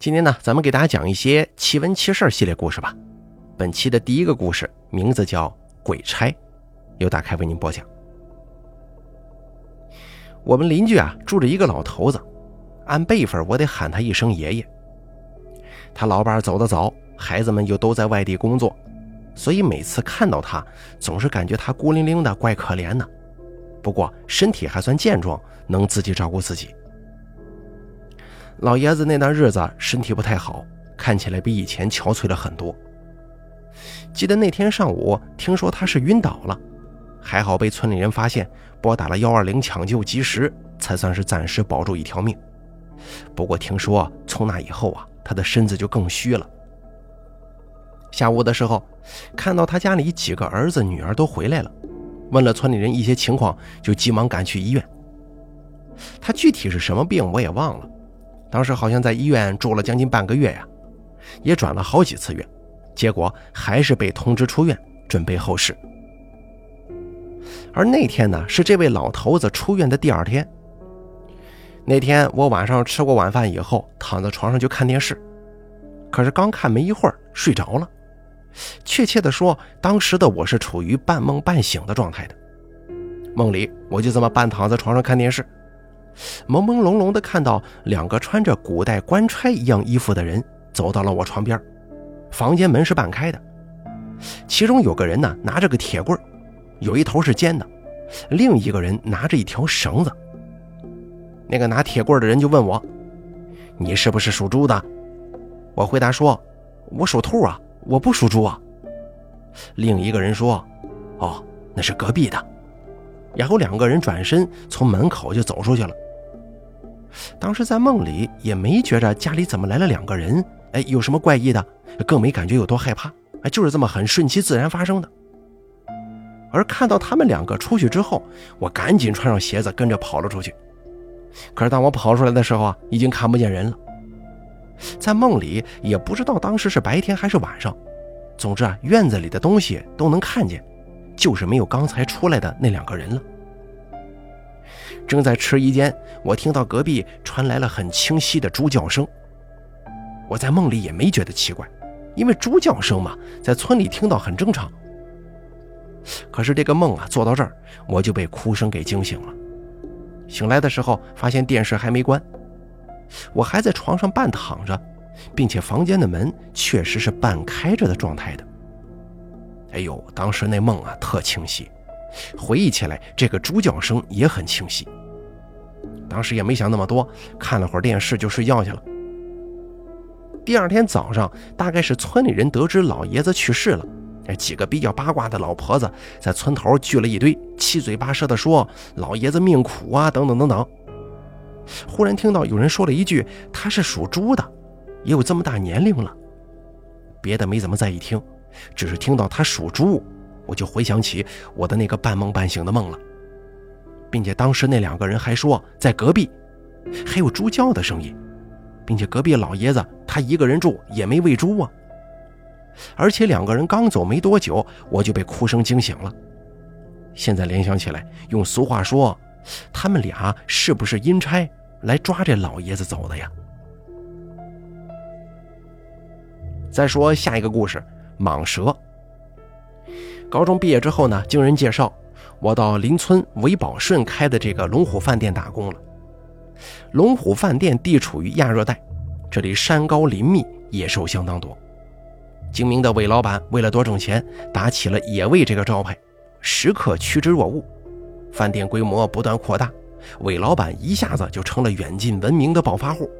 今天呢，咱们给大家讲一些奇闻奇事系列故事吧。本期的第一个故事名字叫《鬼差》，由大开为您播讲。我们邻居啊住着一个老头子，按辈分我得喊他一声爷爷。他老伴走得早，孩子们又都在外地工作，所以每次看到他，总是感觉他孤零零的，怪可怜的。不过身体还算健壮，能自己照顾自己。老爷子那段日子身体不太好，看起来比以前憔悴了很多。记得那天上午，听说他是晕倒了，还好被村里人发现，拨打了幺二零抢救，及时才算是暂时保住一条命。不过听说从那以后啊，他的身子就更虚了。下午的时候，看到他家里几个儿子女儿都回来了，问了村里人一些情况，就急忙赶去医院。他具体是什么病我也忘了。当时好像在医院住了将近半个月呀，也转了好几次院，结果还是被通知出院，准备后事。而那天呢，是这位老头子出院的第二天。那天我晚上吃过晚饭以后，躺在床上就看电视，可是刚看没一会儿睡着了。确切的说，当时的我是处于半梦半醒的状态的，梦里我就这么半躺在床上看电视。朦朦胧胧地看到两个穿着古代官差一样衣服的人走到了我床边，房间门是半开的，其中有个人呢拿着个铁棍，有一头是尖的，另一个人拿着一条绳子。那个拿铁棍的人就问我：“你是不是属猪的？”我回答说：“我属兔啊，我不属猪啊。”另一个人说：“哦，那是隔壁的。”然后两个人转身从门口就走出去了。当时在梦里也没觉着家里怎么来了两个人，哎，有什么怪异的，更没感觉有多害怕，哎，就是这么很顺其自然发生的。而看到他们两个出去之后，我赶紧穿上鞋子跟着跑了出去。可是当我跑出来的时候啊，已经看不见人了。在梦里也不知道当时是白天还是晚上，总之啊，院子里的东西都能看见，就是没有刚才出来的那两个人了。正在迟疑间，我听到隔壁传来了很清晰的猪叫声。我在梦里也没觉得奇怪，因为猪叫声嘛，在村里听到很正常。可是这个梦啊，做到这儿，我就被哭声给惊醒了。醒来的时候，发现电视还没关，我还在床上半躺着，并且房间的门确实是半开着的状态的。哎呦，当时那梦啊，特清晰。回忆起来，这个猪叫声也很清晰。当时也没想那么多，看了会儿电视就睡觉去了。第二天早上，大概是村里人得知老爷子去世了，哎，几个比较八卦的老婆子在村头聚了一堆，七嘴八舌的说老爷子命苦啊，等等等等。忽然听到有人说了一句：“他是属猪的，也有这么大年龄了。”别的没怎么在意听，只是听到他属猪。我就回想起我的那个半梦半醒的梦了，并且当时那两个人还说在隔壁还有猪叫的声音，并且隔壁老爷子他一个人住也没喂猪啊。而且两个人刚走没多久，我就被哭声惊醒了。现在联想起来，用俗话说，他们俩是不是阴差来抓这老爷子走的呀？再说下一个故事，蟒蛇。高中毕业之后呢，经人介绍，我到邻村韦宝顺开的这个龙虎饭店打工了。龙虎饭店地处于亚热带，这里山高林密，野兽相当多。精明的韦老板为了多挣钱，打起了野味这个招牌，时刻趋之若鹜。饭店规模不断扩大，韦老板一下子就成了远近闻名的暴发户，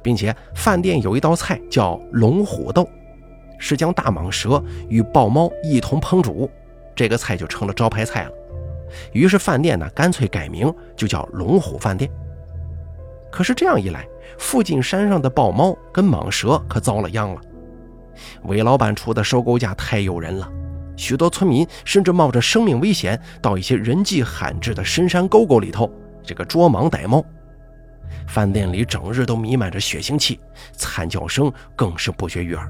并且饭店有一道菜叫龙虎斗。是将大蟒蛇与豹猫一同烹煮，这个菜就成了招牌菜了。于是饭店呢，干脆改名就叫龙虎饭店。可是这样一来，附近山上的豹猫跟蟒蛇可遭了殃了。韦老板出的收购价太诱人了，许多村民甚至冒着生命危险到一些人迹罕至的深山沟沟里头，这个捉蟒逮猫。饭店里整日都弥漫着血腥气，惨叫声更是不绝于耳。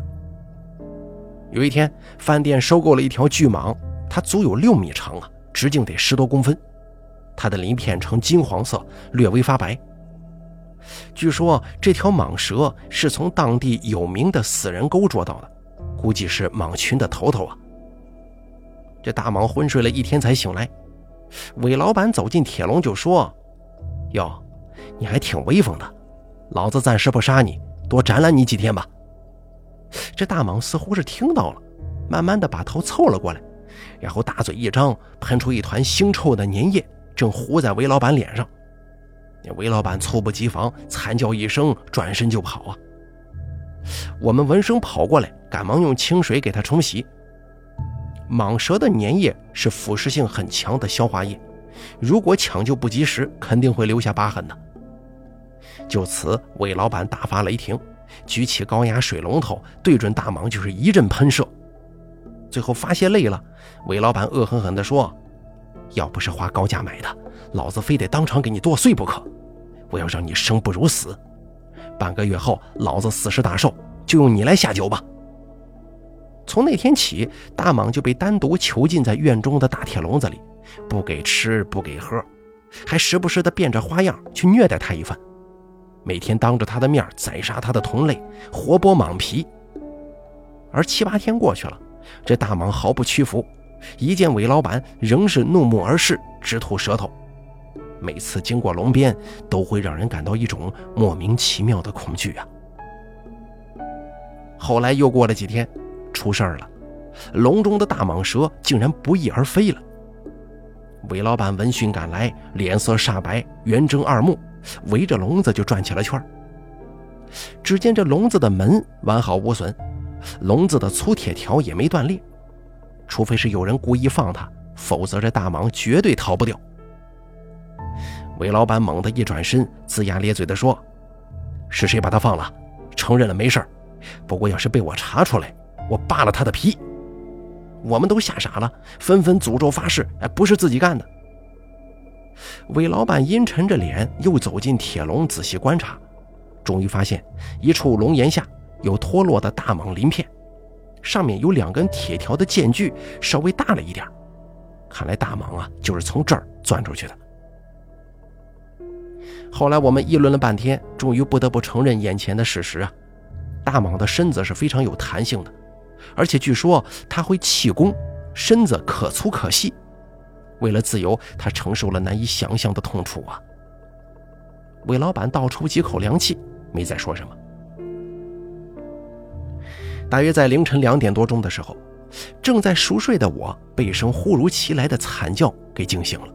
有一天，饭店收购了一条巨蟒，它足有六米长啊，直径得十多公分，它的鳞片呈金黄色，略微发白。据说这条蟒蛇是从当地有名的死人沟捉到的，估计是蟒群的头头啊。这大蟒昏睡了一天才醒来，韦老板走进铁笼就说：“哟，你还挺威风的，老子暂时不杀你，多展览你几天吧。”这大蟒似乎是听到了，慢慢的把头凑了过来，然后大嘴一张，喷出一团腥臭的粘液，正糊在韦老板脸上。韦老板猝不及防，惨叫一声，转身就跑啊！我们闻声跑过来，赶忙用清水给他冲洗。蟒蛇的粘液是腐蚀性很强的消化液，如果抢救不及时，肯定会留下疤痕的。就此，韦老板大发雷霆，举起高压水龙头，对准大蟒就是一阵喷射。最后发泄累了，韦老板恶狠狠地说：“要不是花高价买的，老子非得当场给你剁碎不可！我要让你生不如死。半个月后，老子四十大寿，就用你来下酒吧。”从那天起，大蟒就被单独囚禁在院中的大铁笼子里，不给吃，不给喝，还时不时的变着花样去虐待他一番。每天当着他的面宰杀他的同类，活剥蟒皮。而七八天过去了，这大蟒毫不屈服，一见韦老板，仍是怒目而视，直吐舌头。每次经过笼边，都会让人感到一种莫名其妙的恐惧啊。后来又过了几天。出事儿了，笼中的大蟒蛇竟然不翼而飞了。韦老板闻讯赶来，脸色煞白，圆睁二目，围着笼子就转起了圈只见这笼子的门完好无损，笼子的粗铁条也没断裂，除非是有人故意放它，否则这大蟒绝对逃不掉。韦老板猛地一转身，龇牙咧嘴地说：“是谁把它放了？承认了没事不过要是被我查出来……”我扒了他的皮，我们都吓傻了，纷纷诅咒发誓：“哎，不是自己干的。”韦老板阴沉着脸，又走进铁笼，仔细观察，终于发现一处龙檐下有脱落的大蟒鳞片，上面有两根铁条的间距稍微大了一点，看来大蟒啊就是从这儿钻出去的。后来我们议论了半天，终于不得不承认眼前的事实啊，大蟒的身子是非常有弹性的。而且据说它会气功，身子可粗可细。为了自由，他承受了难以想象的痛楚啊！韦老板倒抽几口凉气，没再说什么。大约在凌晨两点多钟的时候，正在熟睡的我被一声忽如其来的惨叫给惊醒了。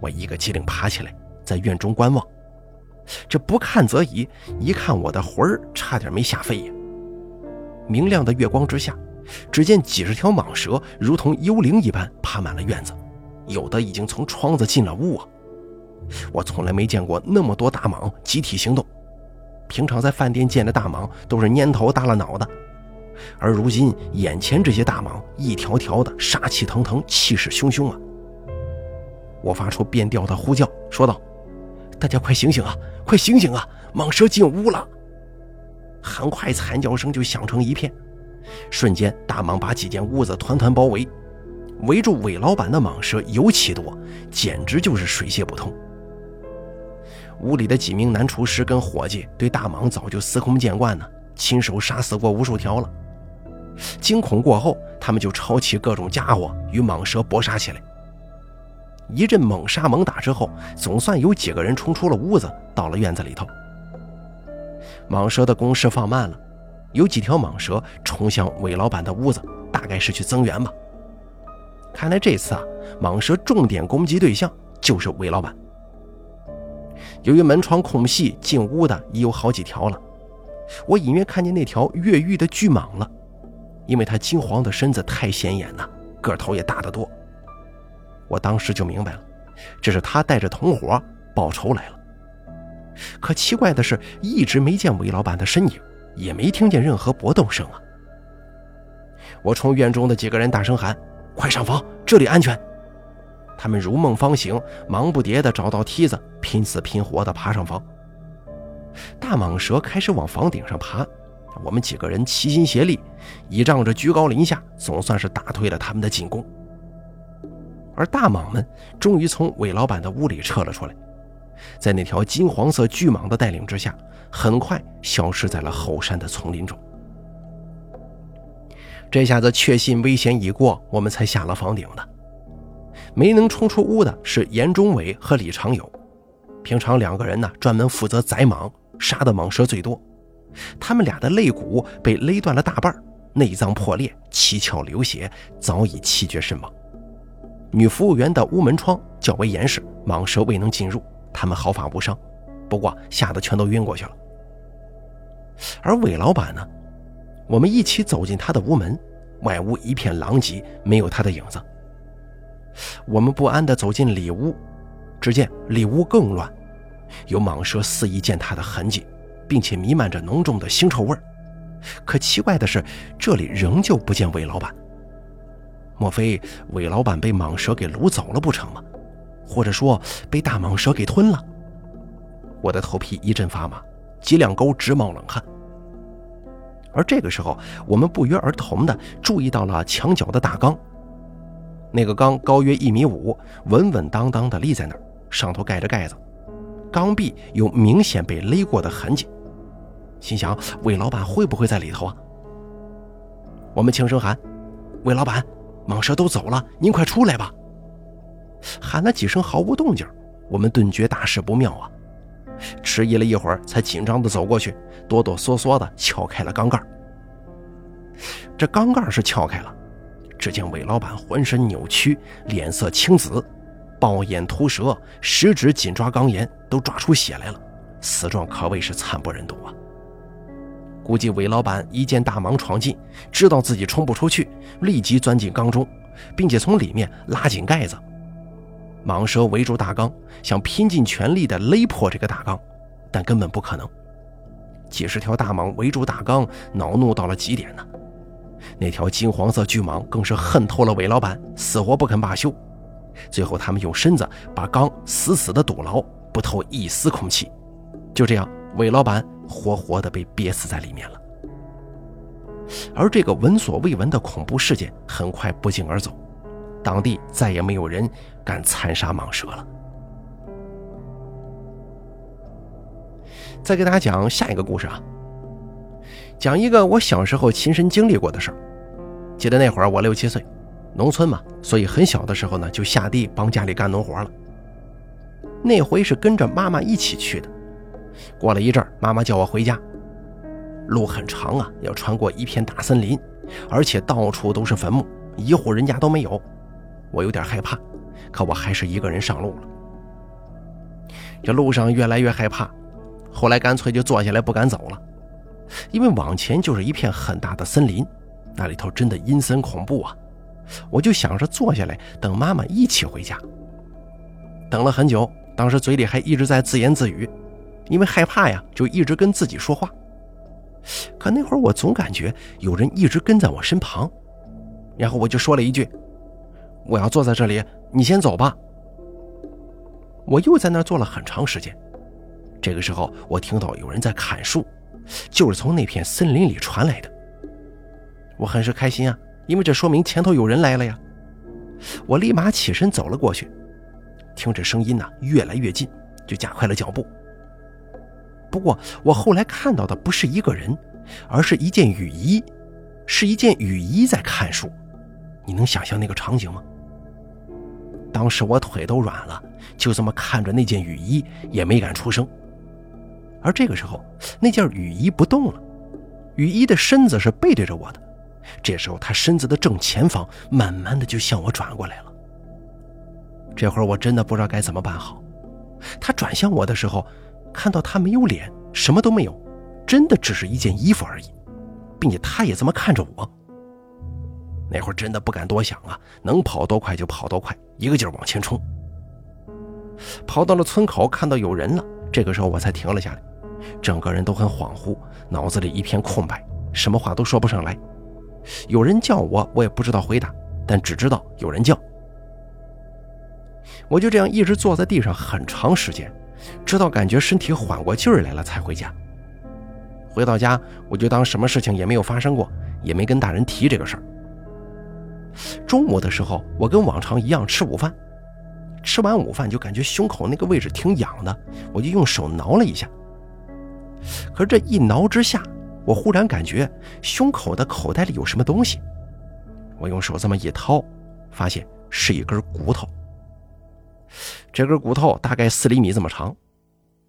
我一个机灵爬起来，在院中观望。这不看则已，一看我的魂儿差点没吓飞呀！明亮的月光之下，只见几十条蟒蛇如同幽灵一般爬满了院子，有的已经从窗子进了屋啊！我从来没见过那么多大蟒集体行动。平常在饭店见的大蟒都是蔫头耷了脑的，而如今眼前这些大蟒一条条的杀气腾腾，气势汹汹啊！我发出变调的呼叫，说道：“大家快醒醒啊！快醒醒啊！蟒蛇进屋了！”很快，惨叫声就响成一片，瞬间，大蟒把几间屋子团团包围，围住韦老板的蟒蛇尤其多，简直就是水泄不通。屋里的几名男厨师跟伙计对大蟒早就司空见惯呢，亲手杀死过无数条了。惊恐过后，他们就抄起各种家伙与蟒蛇搏杀起来。一阵猛杀猛打之后，总算有几个人冲出了屋子，到了院子里头。蟒蛇的攻势放慢了，有几条蟒蛇冲向韦老板的屋子，大概是去增援吧。看来这次啊，蟒蛇重点攻击对象就是韦老板。由于门窗空隙，进屋的已有好几条了。我隐约看见那条越狱的巨蟒了，因为它金黄的身子太显眼了，个头也大得多。我当时就明白了，这是他带着同伙报仇来了。可奇怪的是，一直没见韦老板的身影，也没听见任何搏斗声啊！我冲院中的几个人大声喊：“快上房，这里安全！”他们如梦方醒，忙不迭地找到梯子，拼死拼活地爬上房。大蟒蛇开始往房顶上爬，我们几个人齐心协力，倚仗着居高临下，总算是打退了他们的进攻。而大蟒们终于从韦老板的屋里撤了出来。在那条金黄色巨蟒的带领之下，很快消失在了后山的丛林中。这下子确信危险已过，我们才下了房顶的。没能冲出屋的是严忠伟和李长友，平常两个人呢专门负责宰蟒，杀的蟒蛇最多。他们俩的肋骨被勒断了大半，内脏破裂，七窍流血，早已气绝身亡。女服务员的屋门窗较为严实，蟒蛇未能进入，他们毫发无伤，不过吓得全都晕过去了。而韦老板呢？我们一起走进他的屋门，外屋一片狼藉，没有他的影子。我们不安地走进里屋，只见里屋更乱，有蟒蛇肆意践踏的痕迹，并且弥漫着浓重的腥臭味可奇怪的是，这里仍旧不见韦老板。莫非韦老板被蟒蛇给掳走了不成吗？或者说被大蟒蛇给吞了？我的头皮一阵发麻，脊梁沟直冒冷汗。而这个时候，我们不约而同地注意到了墙角的大缸。那个缸高约一米五，稳稳当当地立在那儿，上头盖着盖子，缸壁有明显被勒过的痕迹。心想：魏老板会不会在里头啊？我们轻声喊：“魏老板，蟒蛇都走了，您快出来吧！”喊了几声毫无动静，我们顿觉大事不妙啊！迟疑了一会儿，才紧张地走过去，哆哆嗦嗦地撬开了缸盖。这缸盖是撬开了，只见韦老板浑身扭曲，脸色青紫，暴眼突舌，十指紧抓缸沿，都抓出血来了，死状可谓是惨不忍睹啊！估计韦老板一见大蟒闯进，知道自己冲不出去，立即钻进缸中，并且从里面拉紧盖子。蟒蛇围住大缸，想拼尽全力地勒破这个大缸，但根本不可能。几十条大蟒围住大缸，恼怒到了极点呢。那条金黄色巨蟒更是恨透了韦老板，死活不肯罢休。最后，他们用身子把缸死死地堵牢，不透一丝空气。就这样，韦老板活活地被憋死在里面了。而这个闻所未闻的恐怖事件很快不胫而走。当地再也没有人敢残杀蟒蛇了。再给大家讲下一个故事啊，讲一个我小时候亲身经历过的事儿。记得那会儿我六七岁，农村嘛，所以很小的时候呢就下地帮家里干农活了。那回是跟着妈妈一起去的。过了一阵妈妈叫我回家，路很长啊，要穿过一片大森林，而且到处都是坟墓，一户人家都没有。我有点害怕，可我还是一个人上路了。这路上越来越害怕，后来干脆就坐下来不敢走了，因为往前就是一片很大的森林，那里头真的阴森恐怖啊！我就想着坐下来等妈妈一起回家。等了很久，当时嘴里还一直在自言自语，因为害怕呀，就一直跟自己说话。可那会儿我总感觉有人一直跟在我身旁，然后我就说了一句。我要坐在这里，你先走吧。我又在那儿坐了很长时间。这个时候，我听到有人在砍树，就是从那片森林里传来的。我很是开心啊，因为这说明前头有人来了呀。我立马起身走了过去，听着声音呢越来越近，就加快了脚步。不过我后来看到的不是一个人，而是一件雨衣，是一件雨衣在看树。你能想象那个场景吗？当时我腿都软了，就这么看着那件雨衣，也没敢出声。而这个时候，那件雨衣不动了，雨衣的身子是背对着我的。这时候，他身子的正前方慢慢的就向我转过来了。这会儿我真的不知道该怎么办好。他转向我的时候，看到他没有脸，什么都没有，真的只是一件衣服而已，并且他也这么看着我。那会儿真的不敢多想啊，能跑多快就跑多快，一个劲儿往前冲。跑到了村口，看到有人了，这个时候我才停了下来，整个人都很恍惚，脑子里一片空白，什么话都说不上来。有人叫我，我也不知道回答，但只知道有人叫。我就这样一直坐在地上很长时间，直到感觉身体缓过劲儿来了才回家。回到家，我就当什么事情也没有发生过，也没跟大人提这个事儿。中午的时候，我跟往常一样吃午饭。吃完午饭就感觉胸口那个位置挺痒的，我就用手挠了一下。可是这一挠之下，我忽然感觉胸口的口袋里有什么东西。我用手这么一掏，发现是一根骨头。这根骨头大概四厘米这么长，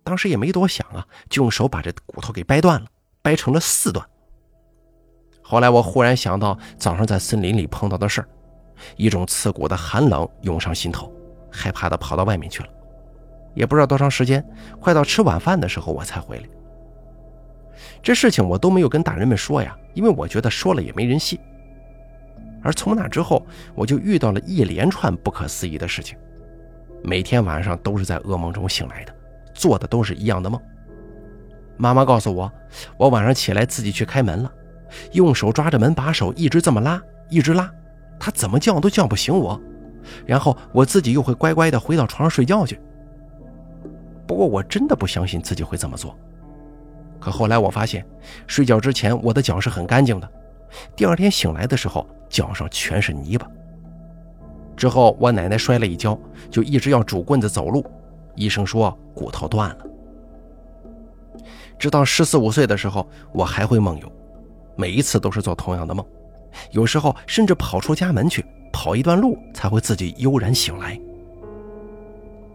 当时也没多想啊，就用手把这骨头给掰断了，掰成了四段。后来我忽然想到早上在森林里碰到的事儿，一种刺骨的寒冷涌上心头，害怕的跑到外面去了。也不知道多长时间，快到吃晚饭的时候我才回来。这事情我都没有跟大人们说呀，因为我觉得说了也没人信。而从那之后，我就遇到了一连串不可思议的事情，每天晚上都是在噩梦中醒来的，做的都是一样的梦。妈妈告诉我，我晚上起来自己去开门了。用手抓着门把手，一直这么拉，一直拉，他怎么叫都叫不醒我。然后我自己又会乖乖的回到床上睡觉去。不过我真的不相信自己会这么做。可后来我发现，睡觉之前我的脚是很干净的，第二天醒来的时候脚上全是泥巴。之后我奶奶摔了一跤，就一直要拄棍子走路，医生说骨头断了。直到十四五岁的时候，我还会梦游。每一次都是做同样的梦，有时候甚至跑出家门去，跑一段路才会自己悠然醒来。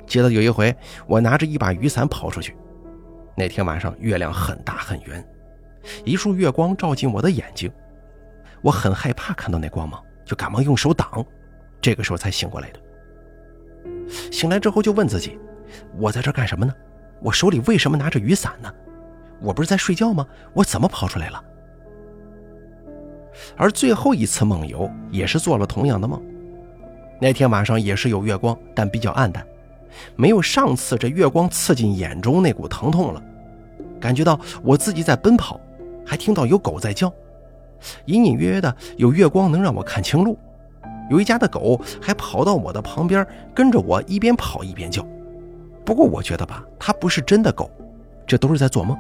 记得有一回，我拿着一把雨伞跑出去，那天晚上月亮很大很圆，一束月光照进我的眼睛，我很害怕看到那光芒，就赶忙用手挡，这个时候才醒过来的。醒来之后就问自己：我在这干什么呢？我手里为什么拿着雨伞呢？我不是在睡觉吗？我怎么跑出来了？而最后一次梦游也是做了同样的梦，那天晚上也是有月光，但比较暗淡，没有上次这月光刺进眼中那股疼痛了。感觉到我自己在奔跑，还听到有狗在叫，隐隐约约的有月光能让我看清路。有一家的狗还跑到我的旁边，跟着我一边跑一边叫。不过我觉得吧，它不是真的狗，这都是在做梦。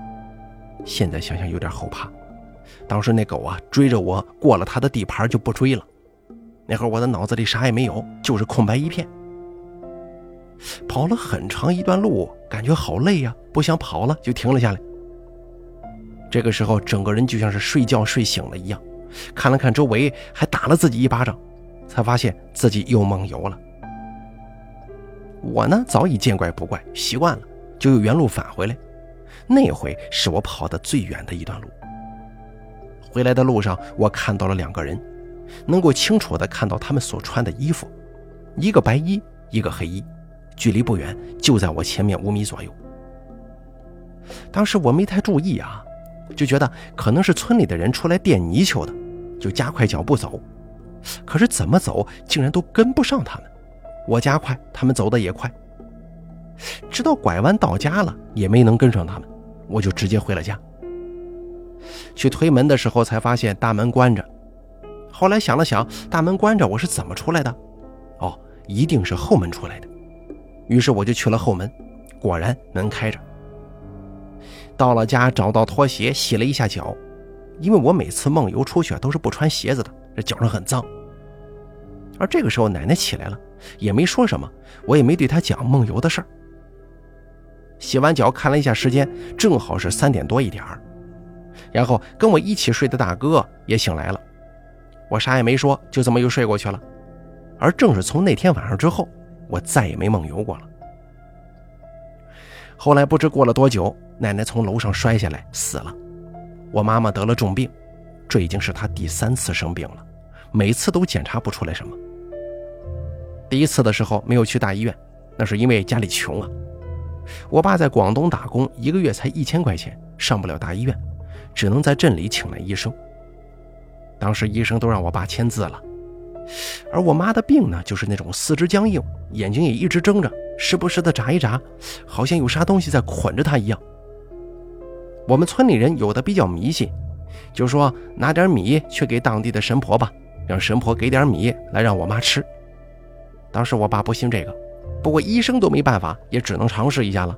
现在想想有点后怕。当时那狗啊追着我过了它的地盘就不追了，那会儿我的脑子里啥也没有，就是空白一片。跑了很长一段路，感觉好累呀，不想跑了，就停了下来。这个时候整个人就像是睡觉睡醒了一样，看了看周围，还打了自己一巴掌，才发现自己又梦游了。我呢早已见怪不怪，习惯了，就又原路返回来。那回是我跑的最远的一段路。回来的路上，我看到了两个人，能够清楚地看到他们所穿的衣服，一个白衣，一个黑衣，距离不远，就在我前面五米左右。当时我没太注意啊，就觉得可能是村里的人出来垫泥鳅的，就加快脚步走。可是怎么走，竟然都跟不上他们。我加快，他们走的也快。直到拐弯到家了，也没能跟上他们，我就直接回了家。去推门的时候，才发现大门关着。后来想了想，大门关着，我是怎么出来的？哦，一定是后门出来的。于是我就去了后门，果然门开着。到了家，找到拖鞋，洗了一下脚，因为我每次梦游出去都是不穿鞋子的，这脚上很脏。而这个时候，奶奶起来了，也没说什么，我也没对她讲梦游的事儿。洗完脚，看了一下时间，正好是三点多一点儿。然后跟我一起睡的大哥也醒来了，我啥也没说，就这么又睡过去了。而正是从那天晚上之后，我再也没梦游过了。后来不知过了多久，奶奶从楼上摔下来死了，我妈妈得了重病，这已经是她第三次生病了，每次都检查不出来什么。第一次的时候没有去大医院，那是因为家里穷啊。我爸在广东打工，一个月才一千块钱，上不了大医院。只能在镇里请来医生。当时医生都让我爸签字了，而我妈的病呢，就是那种四肢僵硬，眼睛也一直睁着，时不时的眨一眨，好像有啥东西在捆着她一样。我们村里人有的比较迷信，就说拿点米去给当地的神婆吧，让神婆给点米来让我妈吃。当时我爸不信这个，不过医生都没办法，也只能尝试一下了。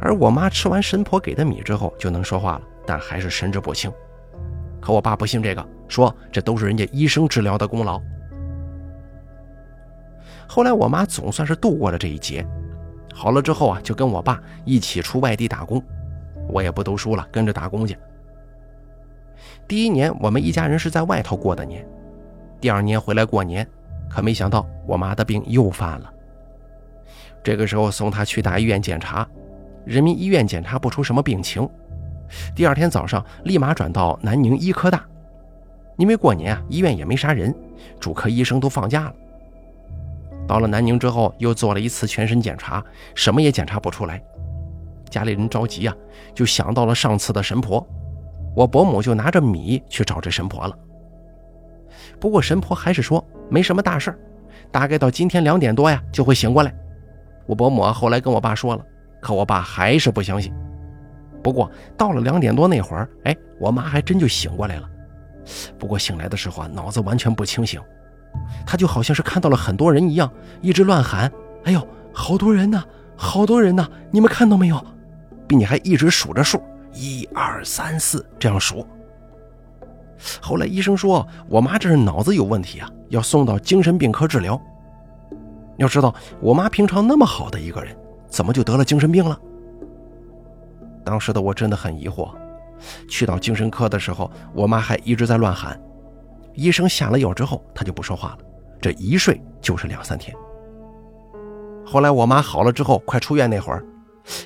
而我妈吃完神婆给的米之后，就能说话了。但还是神志不清，可我爸不信这个，说这都是人家医生治疗的功劳。后来我妈总算是度过了这一劫，好了之后啊，就跟我爸一起出外地打工，我也不读书了，跟着打工去。第一年我们一家人是在外头过的年，第二年回来过年，可没想到我妈的病又犯了。这个时候送她去大医院检查，人民医院检查不出什么病情，第二天早上立马转到南宁医科大，因为过年啊，医院也没啥人，主科医生都放假了。到了南宁之后，又做了一次全身检查，什么也检查不出来。家里人着急啊，就想到了上次的神婆。我伯母就拿着米去找这神婆了。不过神婆还是说没什么大事大概到今天两点多呀就会醒过来。我伯母后来跟我爸说了，可我爸还是不相信。不过到了两点多那会儿，哎，我妈还真就醒过来了。不过醒来的时候啊，脑子完全不清醒。她就好像是看到了很多人一样，一直乱喊：“哎呦，好多人呢，好多人呢！你们看到没有？”并且还一直数着数，一二三四这样数。后来医生说，我妈这是脑子有问题啊，要送到精神病科治疗。要知道，我妈平常那么好的一个人，怎么就得了精神病了？当时的我真的很疑惑。去到精神科的时候，我妈还一直在乱喊。医生下了药之后，她就不说话了。这一睡就是两三天。后来我妈好了之后，快出院那会儿，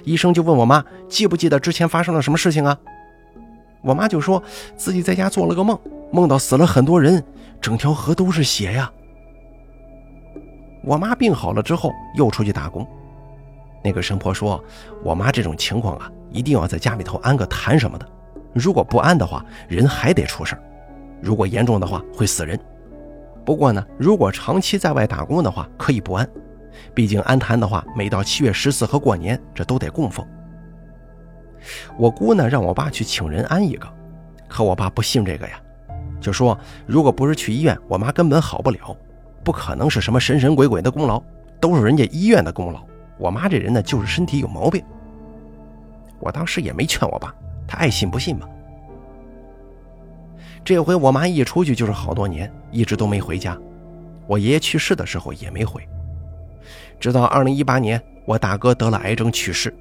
医生就问我妈记不记得之前发生了什么事情啊？我妈就说自己在家做了个梦，梦到死了很多人，整条河都是血呀。我妈病好了之后又出去打工，那个神婆说，我妈这种情况啊，一定要在家里头安个坛什么的，如果不安的话，人还得出事儿。如果严重的话会死人，不过呢，如果长期在外打工的话可以不安，毕竟安坛的话，每到七月十四和过年这都得供奉。我姑呢让我爸去请人安一个，可我爸不信这个呀，就说如果不是去医院，我妈根本好不了，不可能是什么神神鬼鬼的功劳，都是人家医院的功劳。我妈这人呢就是身体有毛病。我当时也没劝我爸，他爱信不信吧。这回我妈一出去就是好多年，一直都没回家。我爷爷去世的时候也没回，直到二零一八年，我大哥得了癌症去世。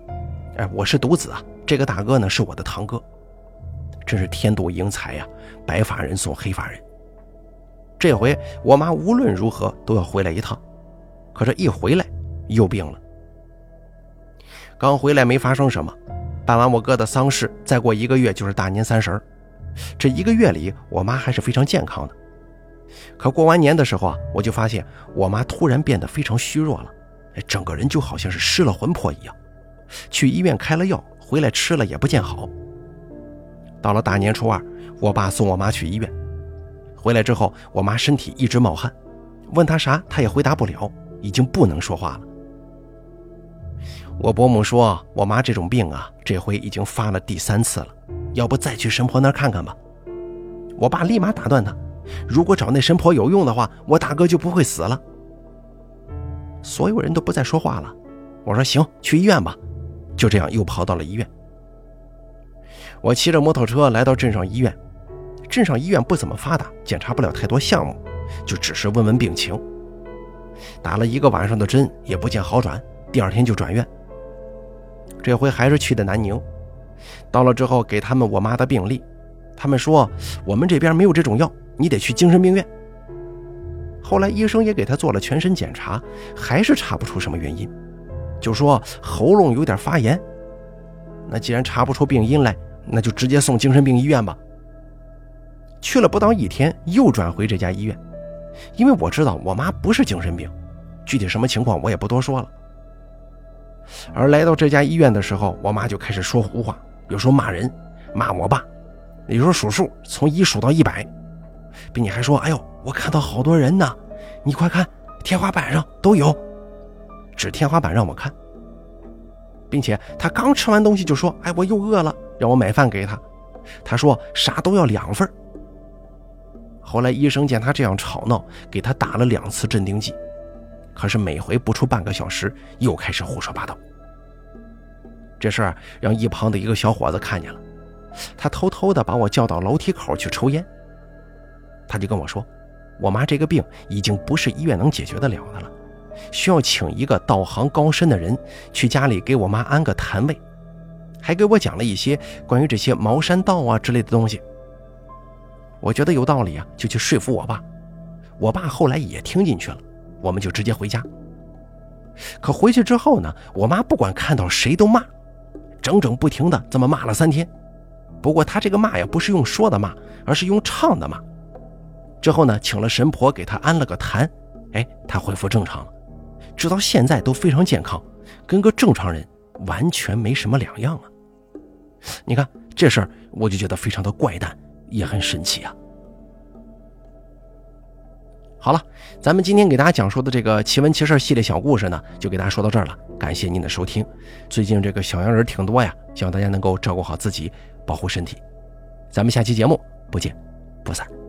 哎，我是独子啊，这个大哥呢是我的堂哥，真是天妒英才呀！白发人送黑发人。这回我妈无论如何都要回来一趟，可是，一回来又病了。刚回来没发生什么，办完我哥的丧事，再过一个月就是大年三十。这一个月里，我妈还是非常健康的。可过完年的时候啊，我就发现我妈突然变得非常虚弱了，整个人就好像是失了魂魄一样。去医院开了药，回来吃了也不见好。到了大年初二，我爸送我妈去医院，回来之后，我妈身体一直冒汗，问她啥，她也回答不了，已经不能说话了。我伯母说，我妈这种病啊，这回已经发了第三次了。要不再去神婆那儿看看吧？我爸立马打断他：“如果找那神婆有用的话，我大哥就不会死了。”所有人都不再说话了。我说：“行，去医院吧。”就这样又跑到了医院。我骑着摩托车来到镇上医院，镇上医院不怎么发达，检查不了太多项目，就只是问问病情。打了一个晚上的针也不见好转，第二天就转院。这回还是去的南宁。到了之后，给他们我妈的病历，他们说我们这边没有这种药，你得去精神病院。后来医生也给他做了全身检查，还是查不出什么原因，就说喉咙有点发炎。那既然查不出病因来，那就直接送精神病医院吧。去了不到一天，又转回这家医院，因为我知道我妈不是精神病，具体什么情况我也不多说了。而来到这家医院的时候，我妈就开始说胡话，有时候骂人，骂我爸，有时候数数，从一数到一百，并且还说：“哎呦，我看到好多人呢，你快看，天花板上都有。”指天花板让我看，并且他刚吃完东西就说：“哎，我又饿了，让我买饭给他。”他说：“啥都要两份。”后来医生见他这样吵闹，给他打了两次镇定剂。可是每回不出半个小时，又开始胡说八道。这事儿让一旁的一个小伙子看见了，他偷偷的把我叫到楼梯口去抽烟。他就跟我说：“我妈这个病已经不是医院能解决得了的了，需要请一个道行高深的人去家里给我妈安个坛位，还给我讲了一些关于这些茅山道啊之类的东西。我觉得有道理啊，就去说服我爸。我爸后来也听进去了，我们就直接回家。可回去之后呢，我妈不管看到谁都骂，整整不停的这么骂了三天。不过她这个骂呀，不是用说的骂，而是用唱的骂。之后呢，请了神婆给她安了个坛，哎，她恢复正常了，直到现在都非常健康，跟个正常人完全没什么两样啊。你看这事儿，我就觉得非常的怪诞，也很神奇啊。好了，咱们今天给大家讲述的这个奇闻奇事系列小故事呢，就给大家说到这儿了。感谢您的收听。最近这个小阳人挺多呀，希望大家能够照顾好自己，保护身体。咱们下期节目不见不散。